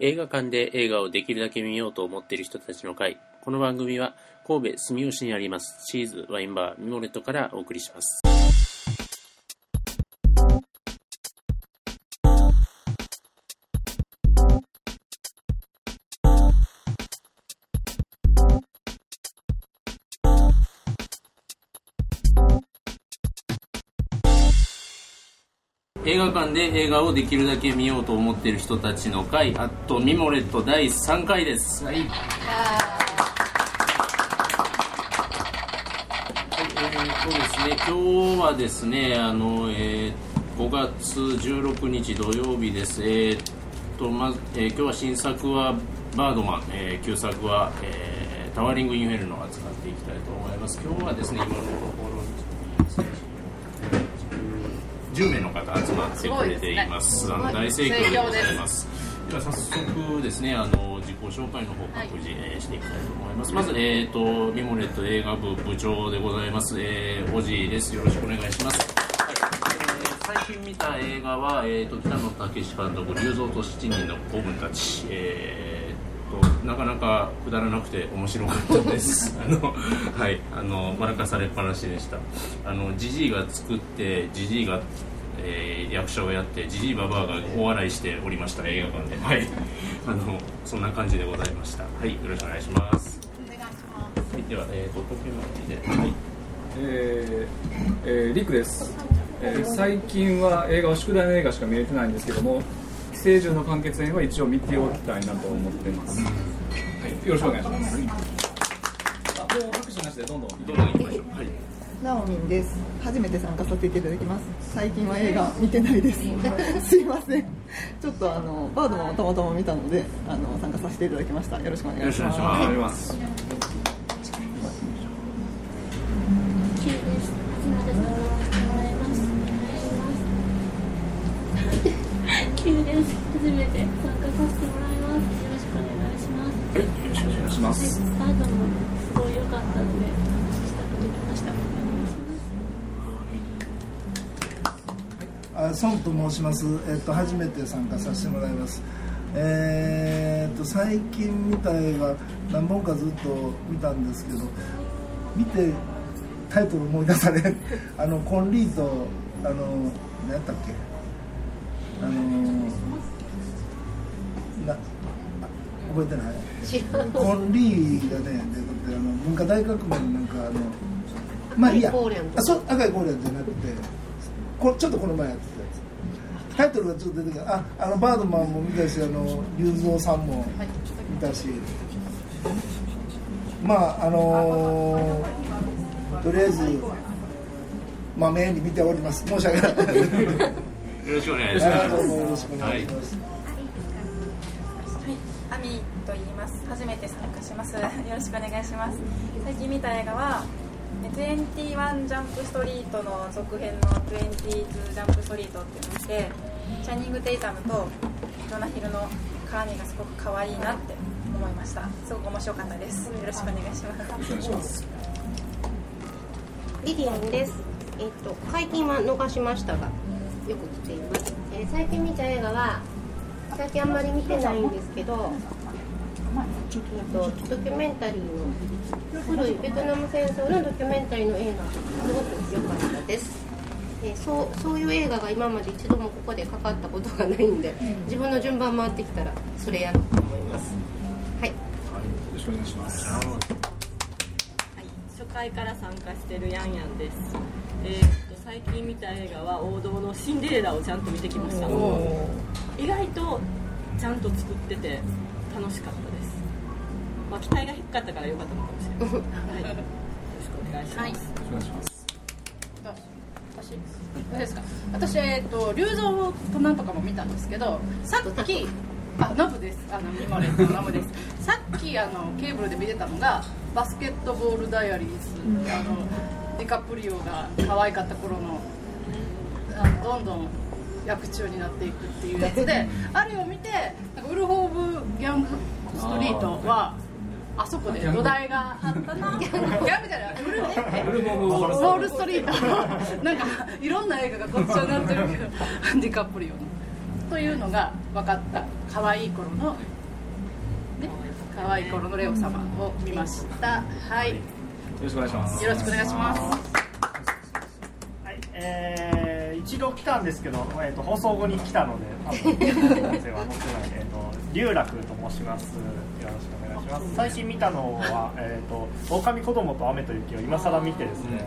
映画館で映画をできるだけ見ようと思っている人たちの会。この番組は神戸住吉にありますチーズワインバーミモレットからお送りします。映画館で映画をできるだけ見ようと思っている人たちの会、あとミモレット第3回です。はい。はい、えー、とですね、今日はですね、あの、えー、5月16日土曜日です。えー、と、まず、えー、今日は新作はバードマン、えー、旧作は、えー、タワーリングインフェルノを扱っていきたいと思います。今日はですね、今のところ、10名の方集まってくれています。すね、あの大盛況でございます。では早速ですね、あの自己紹介の方各自、はい、していきたいと思います。まずえっ、ー、とミモレット映画部部長でございます、えー、おじいです。よろしくお願いします。はいえー、最近見た映画はえっ、ー、と北野武監督龍造と七人の子分たち。えーとなかなかくだらなくて面白かったです。あのはい。あの笑かされっぱなしでした。あのジジイが作ってジジイが、えー、役者をやってジジイババアが大笑いしておりました。映画館で。はい。あのそんな感じでございました。はい。よろしくお願いします。お願いします。はい。ではえっ、ー、と時計回りではい。えーえー、リクです、えー、最近は映画は宿題の映画しか見れてないんですけども寄生獣の完結編は一応見ておきたいなと思ってます、はい、よろしくお願いします、あもう拍手なしでどんどんどんどん行きましょう。はい。ナオミンです。初めて参加させていただきます。最近は映画見てないです。すいません。ちょっとあのバードマンをたまたま見たのであの参加させていただきました。よろしくお願いします。よろしくお願いします。キます。スタートもすごい良かったので、したくできました。あ孫と申します、えっと、初めて参加させてもらいます、えー、っと最近見た映画何本かずっと見たんですけど見てタイトル思い出され あのコンリーとあの何やったっけ？あの覚えてない？コンリーがね。出ててあの文化大革命のなんかあのまあいいやあそう赤いコーレンじゃなくてこちょっとこの前やってたやつ。タイトルがちょっと出てきたああのバードマンも見たしあの龍造さんも見たし。まああのー、とりあえずまあ目に見ております。申し訳ない。よろしくお願いします。どうもよろしくお願いします。はい、アミと言います。初めて参加します。よろしくお願いします。最近見た映画は、21ジャンプストリートの続編の22ジャンプストリートっていうのチャニング・テイタムとジョナヒルの絡みがすごく可愛いなって思いました。すごく面白かったです。よろしくお願いします。リリアンです。えっと最近は逃しましたがよく来ています。えー最近見た映画は最近あんまり見てないんですけど、えっとドキュメンタリーの古いベトナム戦争のドキュメンタリーの映画すごく良かったです。えーそうそういう映画が今まで一度もここでかかったことがないんで、自分の順番回ってきたらそれやろうと思います。はい。よろしくお願いしますはい、初回から参加してるヤンヤンです。えー最近見た映画は王道のシンデレラをちゃんと見てきました。意外とちゃんと作ってて楽しかったです。まあ期待が低かったから良かったのかもしれない。はい、よろしくお願いします。よろしくお願いします。私です。か？私、えっと龍造となんとかも見たんですけどさっきあノブです。あのミモレのノブです。さっきあのケーブルで見てたのがバスケットボールダイアリーズ、あのディカプリオが可愛かった頃のあのどんどん役中になっていくっていうやつであれを見てなんかウルフ・オブ・ギャング・ストリートはあそこで土台があったな。ギャング。じゃないウルフオブウォールストリート。なんかいろんな映画がごっちゃになってるけどディカプリオの。というのが分かった可愛い頃のね可愛い頃のレオ様を見ました。はい。よろしくお願いします。よろしくお願いします。はいえー、一度来たんですけど、えーと、放送後に来たので多分 音声は載ってない、えーと、龍楽と申します。よろしくお願いします。最近見たのは、えーと「狼子供と雨と雪」を今更見てですね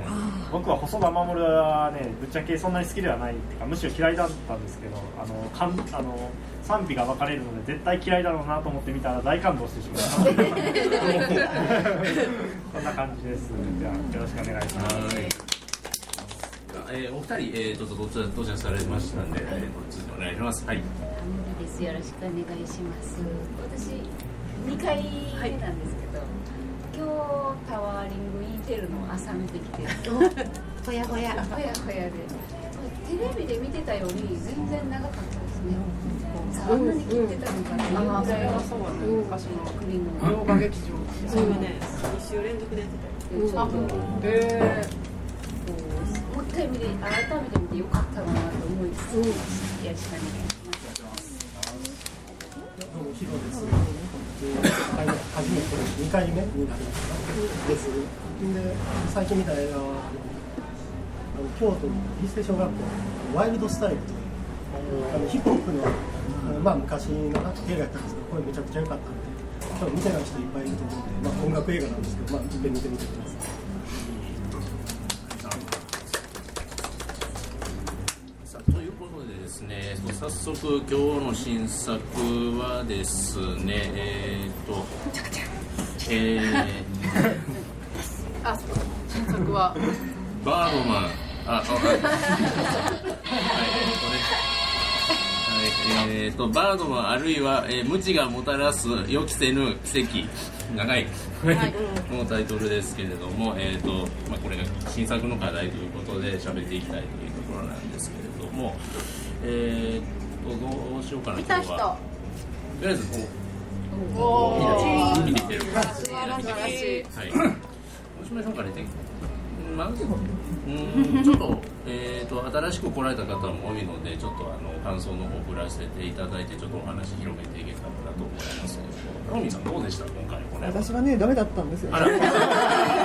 僕は細田守はねぶっちゃけそんなに好きではないっていうかむしろ嫌いだったんですけどあのかんあの賛否が分かれるので絶対嫌いだろうなと思って見たら大感動してしまいました。こんな感じです。じゃあよろしくお願いします。えー、お二人、えー、どうぞどちら到着されましたんで、えー、続きお願いします。はい。よろしくお願いします。私二回目なんですけど、はい、今日タワーリングインテルの朝見てきて、ほやほや。ほやほやで、テレビで見てたより全然長かったですね。あんなに聞いてたのかな、うん、あそれはそうなの昔の国の洋画劇場それがね。2週連続でやってたよ、うん、えー、もう一回見て改めて見てよかったなと思いつつ、うん、よろしくお願いしますどうもヒロです初めて2回目になりますですで最近見た映画はあの京都のリステ小学校ワイルドスタイルというあのヒップホップのまあ、昔の映画やったんですけどこれめちゃくちゃ良かったんで多分見てない人いっぱいいると思うんで、まあ、音楽映画なんですけど、まあ、一遍見てみてください。ということでですね、早速今日の新作はですね、えっ、ー、と、えー、あ、新作は。バードマン、あ、あ、はい、えっ、ー、とバードマンあるいは、えー、無知がもたらす予期せぬ奇跡。長い、はい、のタイトルですけれども、えーとまあ、これが新作の課題ということで喋っていきたいというところなんですけれども、えーと、どうしようかな今日は。とりあえずこうお見てる感じでやってはい。おしまいさんから言ってまずうん。ちょっと,、えーと、新しく来られた方も多いのでちょっとあの感想の方を振らせていただいてちょっとお話広げていけたらなと思います。ロミーさんどうでした今回これ私はねダメだったんですよ、ね、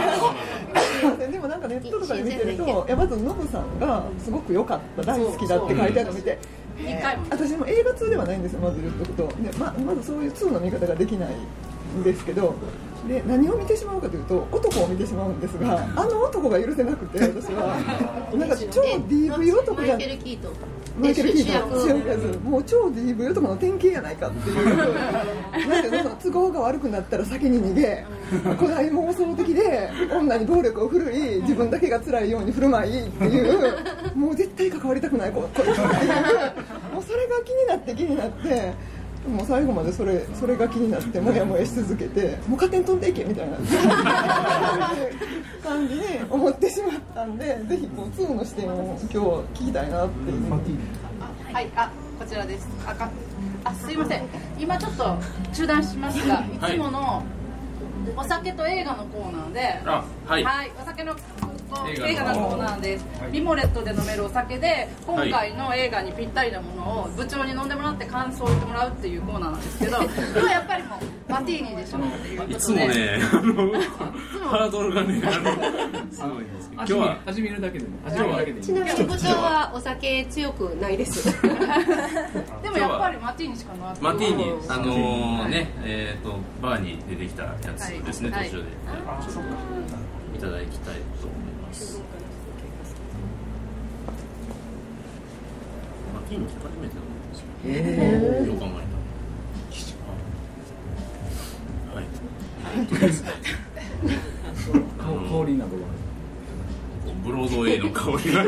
でもなんかネットとかで見てるとやまずノブさんがすごく良かった大好きだって書いてあるのを見て。えー、私も映画通ではないんですよまず言っとくと。でままずそういう通の見方ができないんですけどで何を見てしまうかというと男を見てしまうんですがあの男が許せなくて私は。なんか超 DV 男じゃんマイケル・キートマイケル・キートもう超 DV 男の典型やないかっていう なんていうの都合が悪くなったら先に逃げ古代妄想的で女に暴力を振るい自分だけが辛いように振る舞いっていうもう絶対関わりたくない子っていうもうそれが気になって気になって。もう最後までそれそれが気になってもやもやし続けてもう勝手に飛んでいけみたいな。感じに思ってしまったんでぜひこう2の視点を今日聞きたいなっていう。はいあこちらです。あかあすいません。今ちょっと中断しますがい。つものお酒と映画のコーナーで、はい、はい、お酒の映画のコーナーです、リモレットで飲めるお酒で今回の映画にぴったりなものを部長に飲んでもらって感想を言ってもらうっていうコーナーなんですけど 今日やっぱりもうマティーニでしょっていうことで。いつもねハードルがねあの。すごいんですけど今日は始めるだけで始めるだけでちなみに部長はお酒強くないです。でもやっぱりマティーニしかなマティーニあのねえっとバーに出てきたやつですね途中で。いただきたいと思いますます。マティーニ初めてなんですよ、えー、よく考えたはい香りなどはブロードウェイの香りが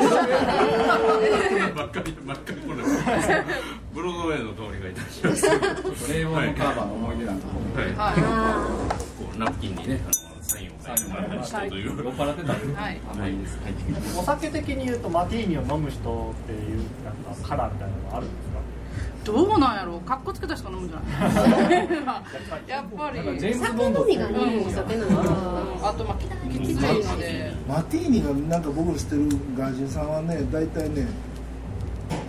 ばっかりばっかりこれブロードウェイの香りがい。たします令和のカー。バーの思い出なんかはい、はい、こうナプキンにねお酒的に言うとマティーニを飲む人っていうなんかカラーみたいなのあるんですか？どうなんやろう、かっこつけたしか飲むんじゃない？やっぱり。酒飲みがね、お酒なの。あと、まあ、きついので。マティーニが、なんか僕の知ってる外人さんはね、大体ね。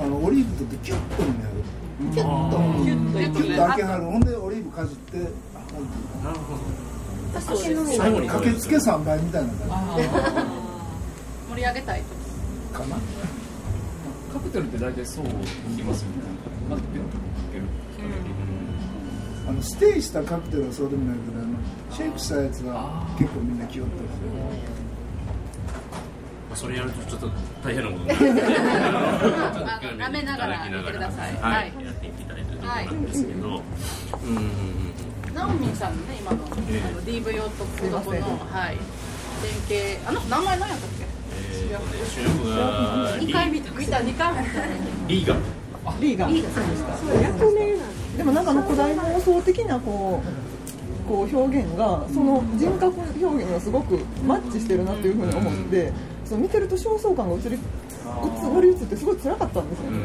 あの、オリーブとってキュッと飲むやる。キュッとキュッと開けはるほんでオリーブかじってなるほど最後に駆けつけ3倍みたいな感じ盛り上げたいかなカクテルって大体そう聞きますよねまずピュッとかける、あのステイしたカクテルはそうでもないけどあのシェイクしたやつは結構みんな気負ってる。それやるとちょっと大変なことになる舐めながらやってくださいはい、やっていきたいというところなんですけど、うんナオミンさんのね今の,、あの DV 用とクドコの、はい、連携あの名前何やったっけ？主役が2回見た。見た。2回見た。リーガリーガ役名でもなんかの古代妄想的なこうこう表現がその人格表現がすごくマッチしてるなっていうふうに思って、その見てると焦燥感が映り乗り移ってすごい辛かったんですよ、ね、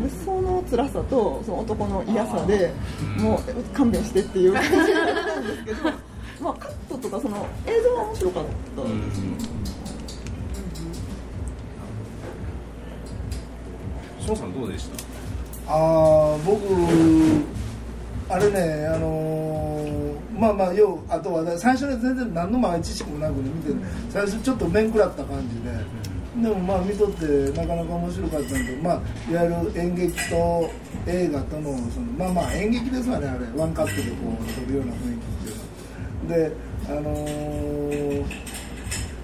でその辛さとその男の嫌さでもう勘弁してっていう感じだったんですけど、まあ、カットとかその映像は面白かった。ですよ、翔さんどうでした？ああ僕あれねあのー、まあまあ要あとは、ね、最初に全然何の前知識もなくね見て最初ちょっと面食らった感じで、でもまあ見とってなかなか面白かったんでまあいわゆる演劇と映画とのそのまあまあ演劇ですわねあれ。ワンカットでこう撮るような雰囲気っていうのは。であのー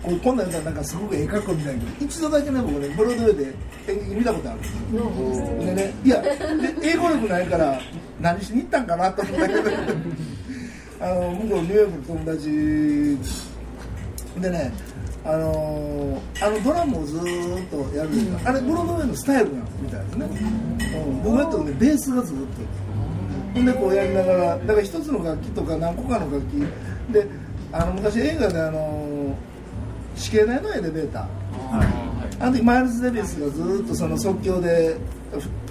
これ今度やったらなんかすごく絵描くみたいな一度だけね僕ねブロードウェイで演劇見たことあるんですよ、でねいや英語力ないから何しに行ったんかなと思ったけど。あの向こうニューヨークの友達でねあのあのドラムをずっとやるんですあれブロードウェイのスタイルなんみたいですね、うん、僕やったらねベースがずっとほんでこうやりながらだから一つの楽器とか何個かの楽器。であの昔映画であの死刑台のエレベーター、はい、あの時マイルズ・デビスがずっとその即興で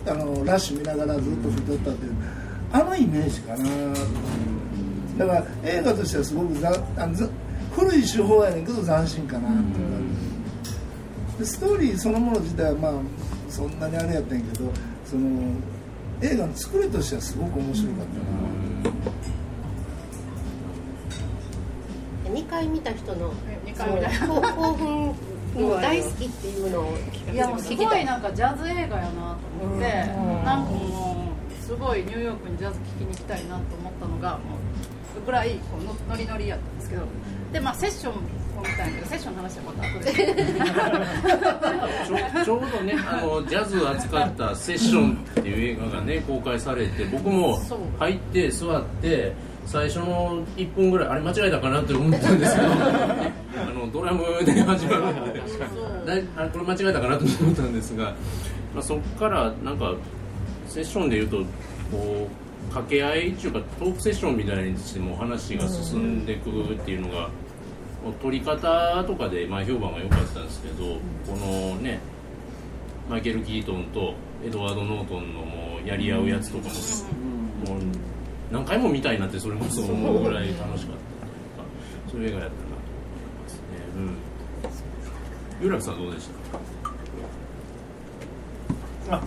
あのラッシュ見ながらずっと太ったっていうあのイメージかな。だから映画としてはすごくざあの古い手法やねんけど斬新かなってでストーリーそのもの自体はまあそんなにあれやったんやけどその映画の作りとしてはすごく面白かったな、2回見た人の興奮もう大好きっていうのをいやもうすごいなんかジャズ映画やなと思って、なんかもうすごいニューヨークにジャズ聴きに行きたいなと思ったのがもうぐらいこうノリノリやったんですけどでまあセッションセッションの話はまた後で。ちょうどねあのジャズを扱った「セッション」っていう映画がね公開されて僕も入って座って最初の1分ぐらいあれ間違えたかなって思ったんですけど あのドラムで始まるのでこれ間違えたかなと思ったんですが、まあ、そこからなんかセッションでいうとこう掛け合いっていうかトークセッションみたいにしても話が進んでいくっていうのが、撮り方とかでまあ評判が良かったんですけどこのねマイケル・キートンとエドワード・ノートンのもうやり合うやつとかも、もう何回も見たいなってそれこそ思うぐらい楽しかったというかそういう映画やったなと思いますね。うん。有楽さんどうでした？あ慣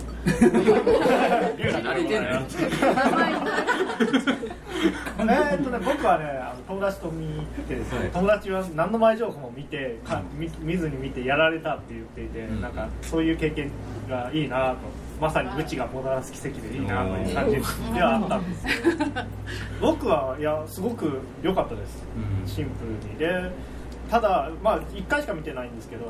れてん。のえっとね僕はねあの友達と見てですね、はい、友達は何の前情報も見てか見見ずに見てやられたって言っていて、うん、なん。かそういう経験がいいなとまさに無知がもたらす奇跡でいいなという感じではあったん。ですけど僕はいやすごく良かったですシンプルにでただまあ1回しか見てないん。ですけど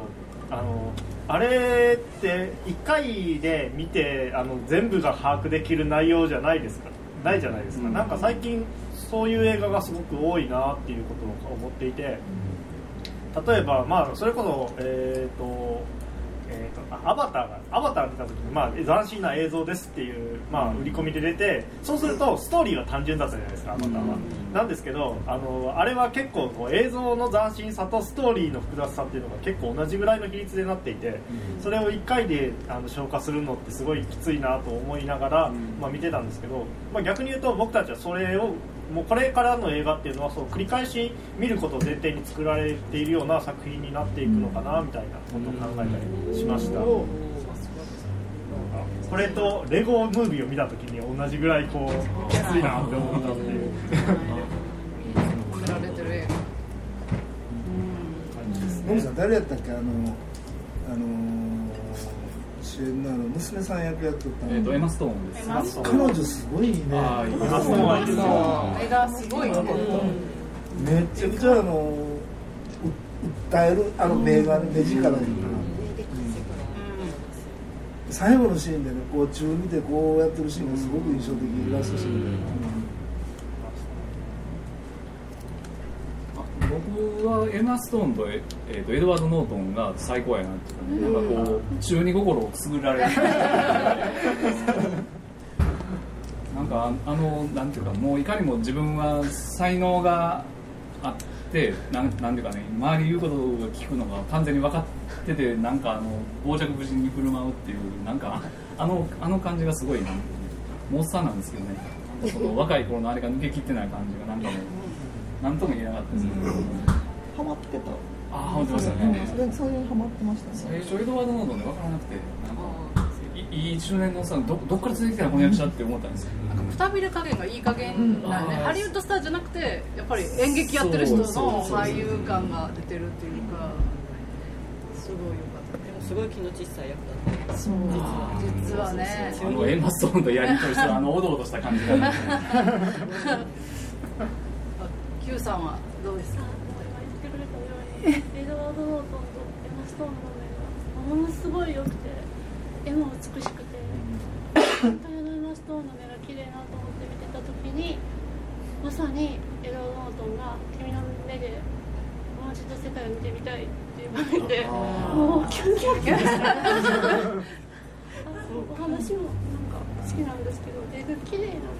あのあれって1回で見てあの全部が把握できる内容じゃないですか。ないじゃないですか、なんか最近そういう映画がすごく多いなっていうことを思っていて例えばまあそれこそえっ、ー、とえーと、アバターがアバター見た時に、まあ、斬新な映像ですっていう、まあ、売り込みで出てそうするとストーリーは単純だったじゃないですかアバターは、なんですけどあのあれは結構こう映像の斬新さとストーリーの複雑さっていうのが結構同じぐらいの比率でなっていて、それを1回であの消化するのってすごいきついなと思いながら、まあ、見てたんですけど、まあ、逆に言うと僕たちはそれをもうこれからの映画っていうのはそう繰り返し見ることを前提に作られているような作品になっていくのかなみたいなことを考えたりしました。これとレゴムービーを見た時に同じぐらいこう。きついなって思ったっていうさん誰やったっけ？あのあの主演のあの娘さん役やっとったえっ、とエマストーンです彼女すごいね。エマストーンはいすよ映画すごいね。めちゃくちゃあのう訴えるあの目が目力いうか、最後のシーンでねこう中見てこうやってるシーンがすごく印象的ラストシーンで、僕はエマ・ストーンと,、ええーとエドワード・ノートンが最高やなっていうかね、なんかこう中二心をくすぐられる。なんかあのなんていうかもういかにも自分は才能があってなんなんていうかね周り言うことが聞くのが完全に分かっててなんかあの傍若無人に振る舞うっていうなんかあのあの感じがすごいな。んかねもうおっさんなんですけどね。その若い頃のあれが抜けきってない感じがなんかもうなんとも言えなかったですね、ハマってた。ああハマってましたね。それそういうハマってましたね。最初エドワード・ノートンで分からなくてなんかいいい中年のさんどどっから連れてきたらこの役者って思ったんですよ、くたびれ加減がいい加減なんで、ハリウッドスターじゃなくてやっぱり演劇やってる人の俳優感が出てるっていうかすごいよかった。でもすごい気の小さい役だった。そう実はね。あのエマ・ストーンとやり取りしてるあのおどおどした感じが、ね、Q さんはどうですか？エドワード・ノートンとエマ・ストーンの目が。ものすごい良くて絵も美しくて本当にエマ・ストーンの目が綺麗なと思って見てた時にまさにエドワード・ノートンが「君の目でもう一度世界を見てみたい」っていう場面でもうキュンキュンキュンお話もなんか好きなんですけど絵が綺麗なの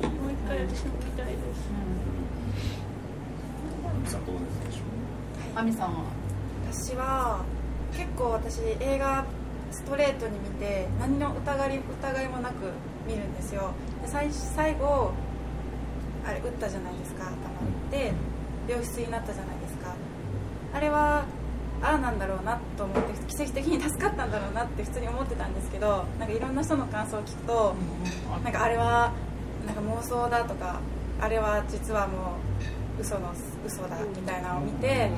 でもう一回私も見たいです。さんどうですでしょ亜美さんは？私は結構私映画ストレートに見て何の疑い疑いもなく見るんですよ。で最最後あれ撃ったじゃないですか頭で病室になったじゃないですか。あれはああなんだろうなと思って奇跡的に助かったんだろうなって普通に思ってたんですけどなんかいろんな人の感想を聞くとなんかあれはなんか妄想だとかあれは実はもう嘘の嘘だみたいなのを見て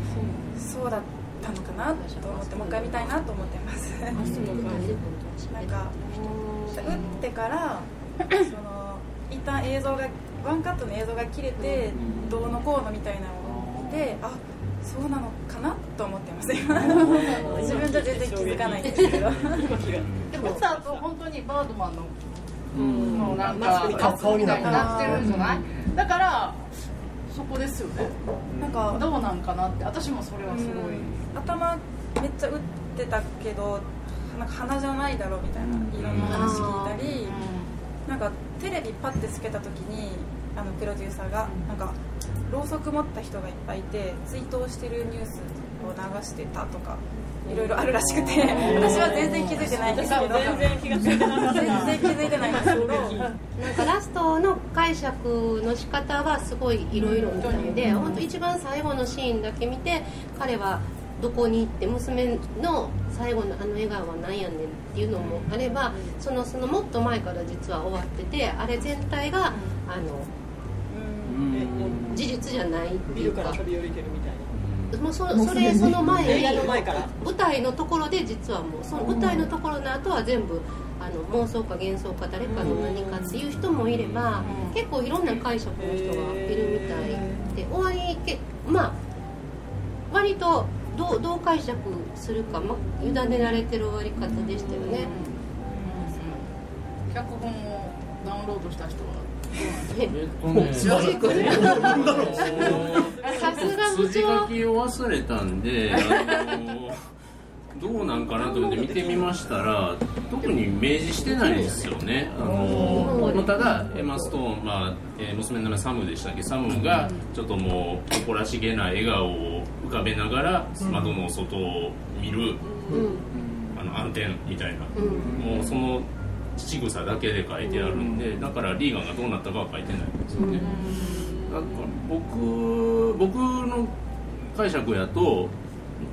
そうだったのかなと思ってもう一回見たいなと思ってます。なんか打ってからその一旦映像がワンカットの映像が切れてどうのこうのみたいなのを見てあそうなのかなと思ってます。今。自分じゃ全然気づかないんですけど。でも打った後本当にバードマンのうん。もうなんマスクにか顔になってるなってるじゃない？だからそこですよね。なんかどうなんかなって私もそれはすごい。頭めっちゃ打ってたけどなんか鼻じゃないだろうみたいないろんな話聞いたりなんかテレビパッてつけた時にあのプロデューサーがなんかろうそく持った人がいっぱいいて追悼してるニュースを流してたとかいろいろあるらしくて私は全然気づいてないんですけど。全然気がついてなかった。全然気づいてないんですけど。なんかラストの解釈の仕方はすごいいろいろみたいで本当一番最後のシーンだけ見て彼はどこに行って娘の最後のあの笑顔は何やねんっていうのもあればそのそのもっと前から実は終わっててあれ全体があの事実じゃないってビルか。らいうか飛び降りてるみたいな。もうそそれその前に映画の前から。舞台のところで実はもうその舞台のところの後は全部あの妄想か幻想か誰かの何かっていう人もいれば結構いろんな解釈の人がいるみたいで終わりけまあ割とどうどう解釈するか、ま、委ねられてる終わり方でしたよね。脚本をダウンロードした人は正直さすが部筋書長きを忘れたんで、あのどうなんかなと思って見てみましたら特に明示してないんですよね。あの、まあただエマ・ストーン、まあえー娘の名前サムでしたっけ？サムがちょっともう誇らしげな笑顔を浮かべながら窓の外を見る、あの暗転みたいな、もうその仕草だけで書いてあるんでだからリーガンがどうなったかは書いてないんですよね、なんか僕僕の解釈やと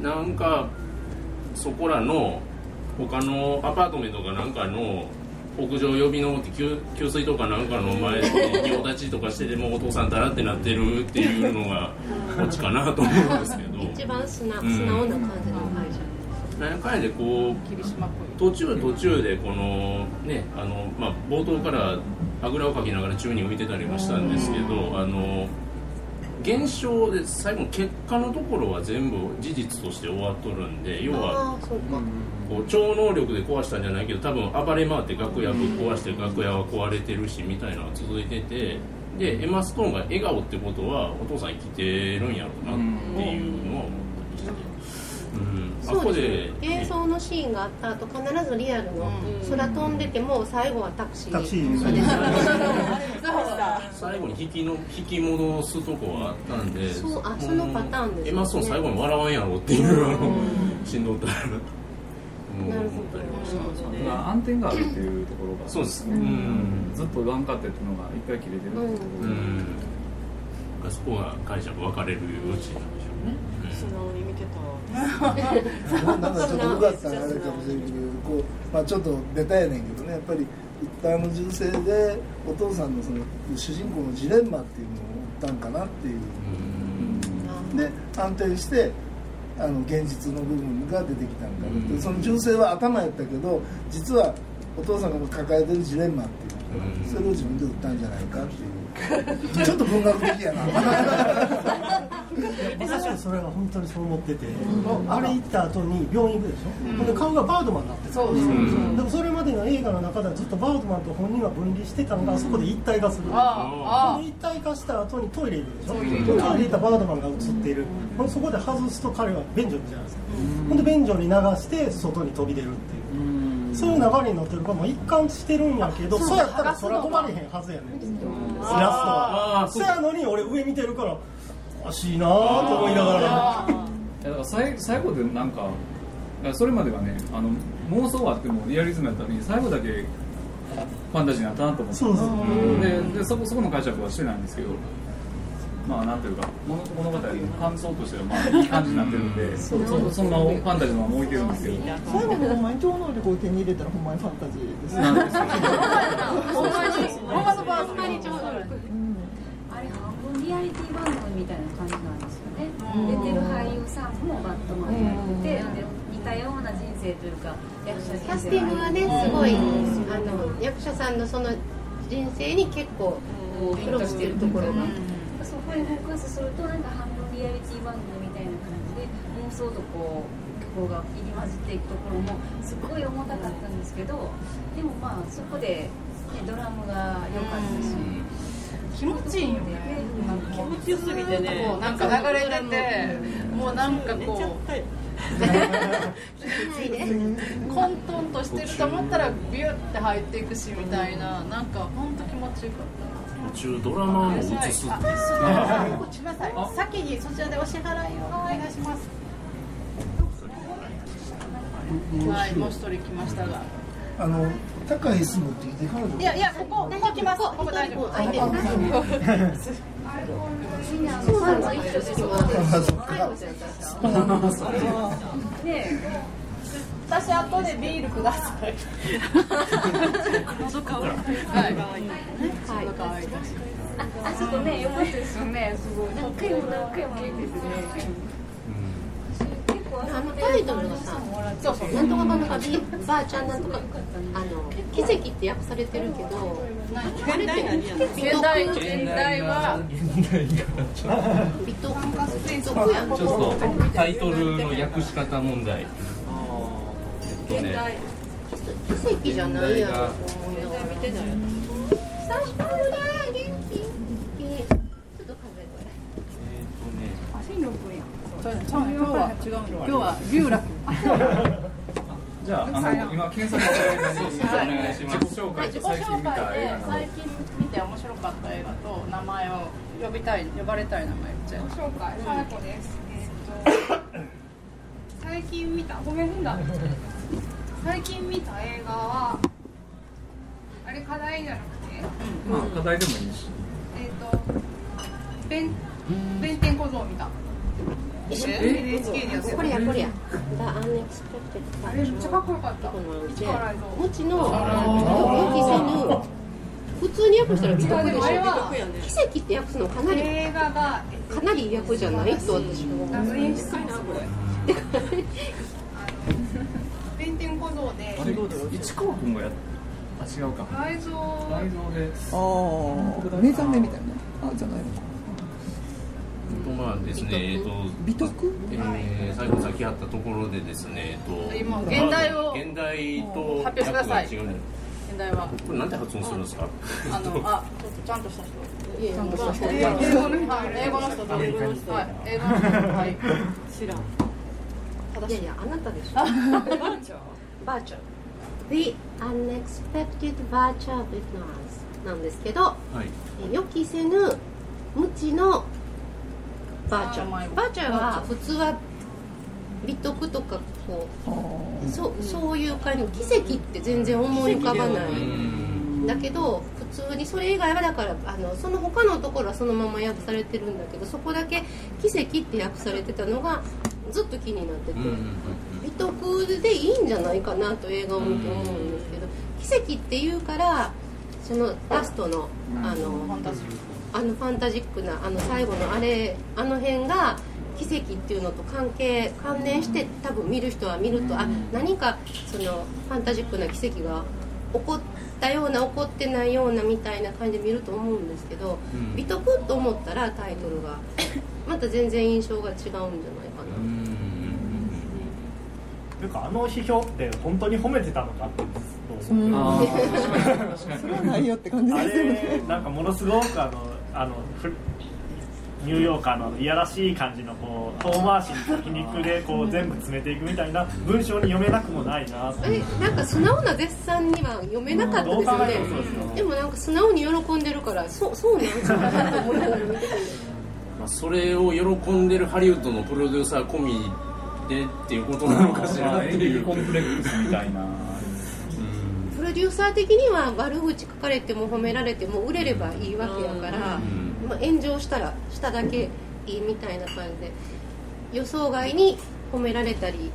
なんかそこらの他のアパートメントかなんかの屋上呼び登って給給水とかなんかの前で仁王立ちとかしてでもお父さんだらってなってるっていうのがこっちかなと思うんですけど。一番素直,、素直 な感じの会社何回でこう途中途中でこのねあの、まあ、冒頭からあぐらをかきながら宙に浮いてたりもしたんですけどあの現象で最後の結果のところは全部事実として終わっとるんで要はこう超能力で壊したんじゃないけど多分暴れ回って楽屋ぶっ壊して楽屋は壊れてるしみたいなのが続いててでエマ・ストーンが笑顔ってことはお父さん生きてるんやろうなっていうのは思ったりして。うんそうです。映像のシーンがあった後必ずリアルの空飛んでても最後はタクシー。タクシー最後に引きの引き戻すとこはあったんでそうあそのパターンです、ね、エマストーン最後に笑わんやろっていうあのしんどったらな。るほど。暗転があるっていうところが。そうですね、うん、ずっとワンカットっていうのが一回切れてるっていうと。ころで、うん。そこが解釈分かれる余地なんでしょうね、素直に見てた なんかちょっとうがったあれかもしれんけどこう、まあ、ちょっとベタやねんけどねやっぱり一旦の銃声でお父さんのその主人公のジレンマっていうのを打ったんかなっていうで安定してあの現実の部分が出てきたんかなってその銃声は頭やったけど実はお父さんが抱えてるジレンマっていうそれを自分で打ったんじゃないかっていう。ちょっと文学的やな 確かにそれは本当にそう思ってて、あれ行った後に病院行くでしょ、うん、で顔がバードマンになってそうそうそう。でもそれまでの映画の中ではずっとバードマンと本人は分離してたのが、あそこで一体化する、あ一体化した後にトイレ行くでしょ？トイレ行ったバードマンが映っている、そこで外すと彼は便所にじゃないですか、ほんで便所に流して外に飛び出るっていう。そういう流れに乗ってるからもう一貫してるんやけどそうやったらそれは止まれへんはずやねん。ラストは。そうやのに俺上見てるからおかしいなと思いながら。だから最最後でなんかそれまではねあの妄想はあってもリアリズムやったのに最後だけファンタジーになったなと思って。そうそうででそこそこの解釈はしてないんですけどまあなんていうか物物語の感想としてはまあいい感じになってるんでそそそんなファンタジーのまま置いてるんですけど最後のほんまに超能力を手に入れたらほんまにファンタジーですなんです ほんまにほんまのバースマに超能力リアリティ番組みたいな感じなんですよね。出てる俳優さんもバットマンやってて似たような人生というか役者キャスティングはねすごいあの役者さんのその人生に結構苦労してるところが。こにフォーカスするとなんか半分リアリティ番組みたいな感じで妄想とこうこが入り混じっていくところもすごい重たかったんですけどでもまあそこで、ね、ドラムが良かったし。気持ちいいよね。気持ちよすぎてね。なんか流れてて、もうなんかこう。混沌としてると思ったらビュって入っていくしみたいななんか本当気持ちよかった。途中ドラマも映すんですね先にそちらでお支払いをお願いします。はい。もう一人来ましたがあの高い住むって言って彼女いやいやここここ来ます。ここ大丈夫。空い。て私後でビールください。喉乾い。はい。喉乾いたし。あ、そこね、よ。かったですよ。ね。すごい。何回も何回もいいですね。あのタイトルがさ、そうそう、なんとかなんとかばあちゃんなんとか、あの奇跡って訳されてるけど、現代現代現代はビトちょっとタイトルの訳し方問題。現代奇跡じゃないやろ。現代見てない。久しぶり元気。ちょっと考え。っとね、足の分や。今日は違う今日は龍楽。じゃあ、あの今検索してる間にお願いします。自己紹介と最近見た映画最近見て面白かった映画と名前を呼びたい呼ばれたい名前言っちゃ。紹介、さやこです。えっと最近見たごめんだ。最近見た映画はあれ課題じゃなくて、まあ課題でもいいし。えっと弁弁天小僧見た。これやこれやあれめっちゃかっこよかったの予期せぬ普通に訳したら美徳でしょ奇跡って訳すのか。なり映画がかなり訳じゃないと私は思う演出もすごい弁天小僧であれ市川君がやっあ違うか。雷蔵雷蔵でああ目覚めみたいな。あじゃないのか。とまあですね、えっと、美徳、えー、最後先あったところでですね、えっと、今現代を現代と発表してください。違うね。現代は。これなんて発音するんですか、あのあちょっとちゃんとした人。ちゃんとした人。英語の人。英語の人英語の人はい。英語の人。はい。知らん。いやいやあなたでしょ。バーチャーバーチャー The Unexpected Virtual Ignorance なんですけど、はい、予期せぬ無知のバーチャーバーチャーは普通は美徳とかこう。そそういう感じ奇跡って全然思い浮かばない。だけど普通にそれ以外はだからあのその他のところはそのまま訳されてるんだけどそこだけ奇跡って訳されてたのがずっと気になってて。美徳でいいんじゃないかなと映画を見て思うんですけど奇跡っていうからそのラストのあのあのファンタジックなあの最後のあれあの辺が奇跡っていうのと関係関連して多分見る人は見るとあ何かそのファンタジックな奇跡が起こったような起こってないようなみたいな感じで見ると思うんですけど、うん、美徳と思ったらタイトルがまた全然印象が違うんじゃないかな。というかあの批評って本当に褒めてたのかってそれはないよって感じですよねなん。かものすごくあのあのニューヨーカーのいやらしい感じのこう遠回しに皮肉でこう全部詰めていくみたいな文章に読めなくもないなえなんか素直な絶賛には読めなかったですよね、うん、でもなんか素直に喜んでるからそそうなんですよ。なと思いながそれを喜んでるハリウッドのプロデューサー込みでっていうことなのかしらっていう。コンプレックスみたいな。プロデューサー的には悪口書かれても褒められても売れればいいわけやから、まあ、炎上したらしただけいいみたいな感じで予想外に褒められたり、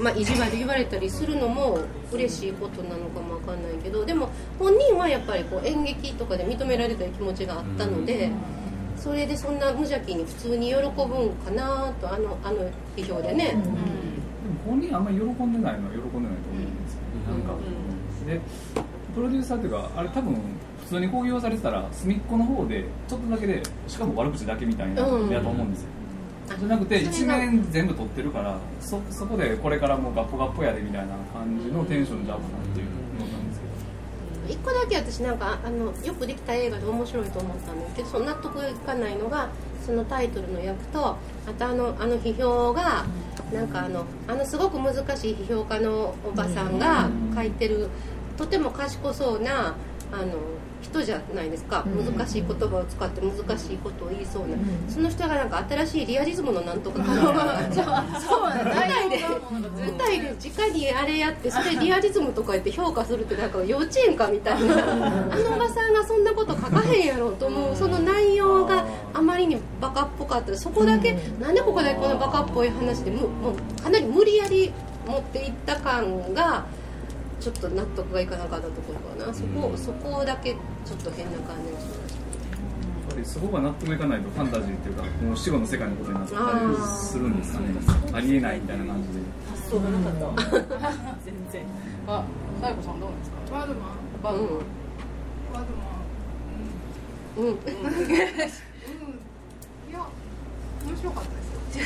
まあ、意地悪言われたりするのも嬉しいことなのかもわかんないけどでも本人はやっぱりこう演劇とかで認められたい気持ちがあったので。それでそんな無邪気に普通に喜ぶんかなとあのあの批評でね、うん、でも本人あんまり喜んでないのは喜んでないと思うんですよ、なんか、でプロデューサーっていうかあれ多分普通に興行されてたら隅っこの方でちょっとだけでしかも悪口だけみたいなやと思うんですよ、じゃなくて一面全部撮ってるからそそこでこれからもうガッポガッポやでみたいな感じのテンションじゃうかなっていう思ったんですけど一個だけ私なんかあのよくできた映画で面白いと思ったんですけどその納得いかないのがそのタイトルの役とあとあのあの批評がなんかあのあのすごく難しい批評家のおばさんが書いてるとても賢そうなあの人じゃないですか。難しい言葉を使って難しいことを言いそうな、その人がなんか新しいリアリズムのなんとかか。な そう舞台で舞台で直にあれやってそれリアリズムとか言って評価するってなんか幼稚園かみたいな。あのおばさんがそんなこと書かへんやろと思う。その内容があまりにバカっぽかった。そこだけなんでここでこのバカっぽい話でもうかなり無理やり持っていった感が。ちょっと納得がいかなかったところかな。そこそこだけちょっと変な感じがしましたやっぱりそこが納得いかないとファンタジーっていうかもう死後の世界のことになったりするんですかね。ありえないみたいな感じで。発想がなかった。全然。あさやこさんどうなんですか？バードマン。バードマン、バードマン。うん、うん、いや面白かったですい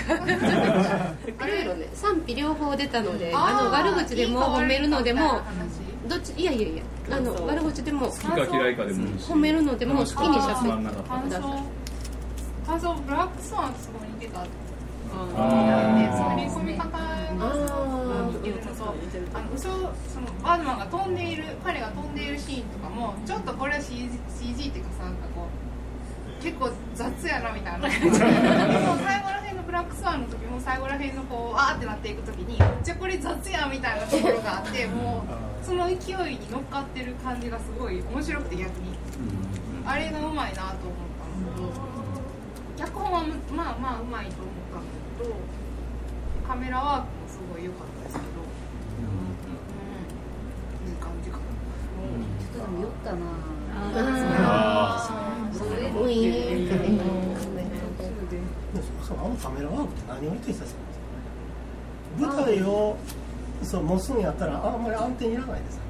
ろいろね賛否両方出たのであの悪口でも褒めるのでもどっち？いやいやいやあの悪口でも好きか嫌いかでも褒めるのでも好きにしゃべって。ください感想。ブラックスワンすごい似てた。あー。その込み方が似てるのとあの嘘そのバードマンが飛んでいる彼が飛んでいるシーンとかもちょっとこれは CG, CG っていうかさなんかこう結構雑やなみたいな最後のブラックスワンの時も最後らへんのこうあーってなっていく時にじゃあこれ雑やみたいなところがあってもうその勢いに乗っかってる感じがすごい面白くて逆に。あれがうまいなと思ったんですけど脚本はまあまあうまいと思ったんだけどカメラワークもすごい良かったですけどうん、いい感じかな。ちょっと酔ったな。あそれもい。いカメラそうあのカメラワークって何を見てたんですか？舞台をそう持つんやったらあんまり安定いらないです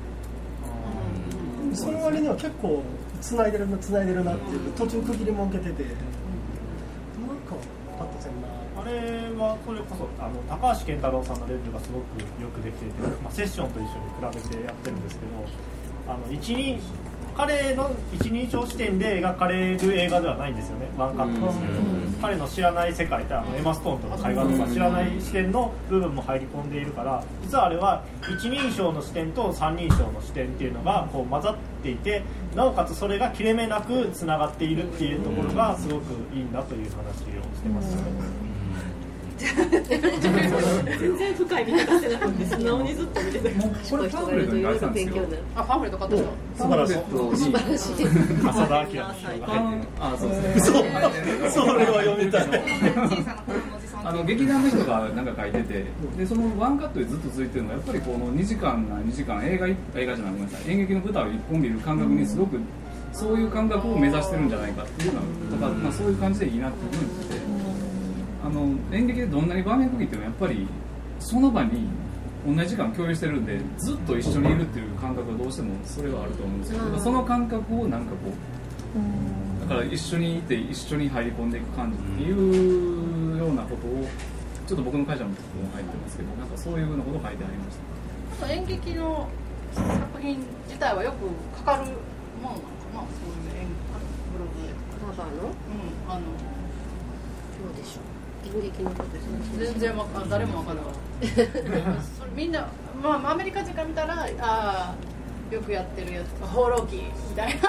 その割には結構つないでるなつないでるなっていう途中区切りも受けてて。なんかパッとせんなあれはそれこそあの高橋健太郎さんのレビューがすごくよくできていて、まあ、セッションと一緒に比べてやってるんですけどあの一人彼の一人称視点で描かれる映画ではないんですよね。ワンカットですけど、彼の知らない世界ってあのエマ・ストーンとの会話とか知らない視点の部分も入り込んでいるから実はあれは一人称の視点と三人称の視点っていうのがこう混ざっていてなおかつそれが切れ目なくつながっているっていうところがすごくいいんだという話をしてます。よね。全然深い見方してなくて素直にずっと見てたこれパンフレットに書いてたん。ですよあパンフレット買った人素晴らしい素晴らしい浅田明あそうですねそれは読みたいあの劇団の人がなん。か書いててでそのワンカットでずっと続いてるのはやっぱりこの2時間な2時間映画映画じゃないごめん。なさい演劇の舞台を一本見る感覚にすごくそういう感覚を目指してるん。じゃないかっていうのはとか、まあ、そういう感じでいいなっていうふうに言っててあの演劇でどんなに場面区切ってもやっぱりその場に同じ時間共有してるんでずっと一緒にいるっていう感覚はどうしてもそれはあると思うんですけど、その感覚をなんかこうだから一緒にいて一緒に入り込んでいく感じっていうようなことをちょっと僕の会社のところも入ってますけどなんかそういうようなことを書いてありましたあと演劇の作品自体はよくかかるもんなのかなそういう演ブログのうんあのどうでしょう演劇のこと全然わか誰もわからないそれみんなまあアメリカ人から見たらああよくやってるやつ放浪記みたいな。そ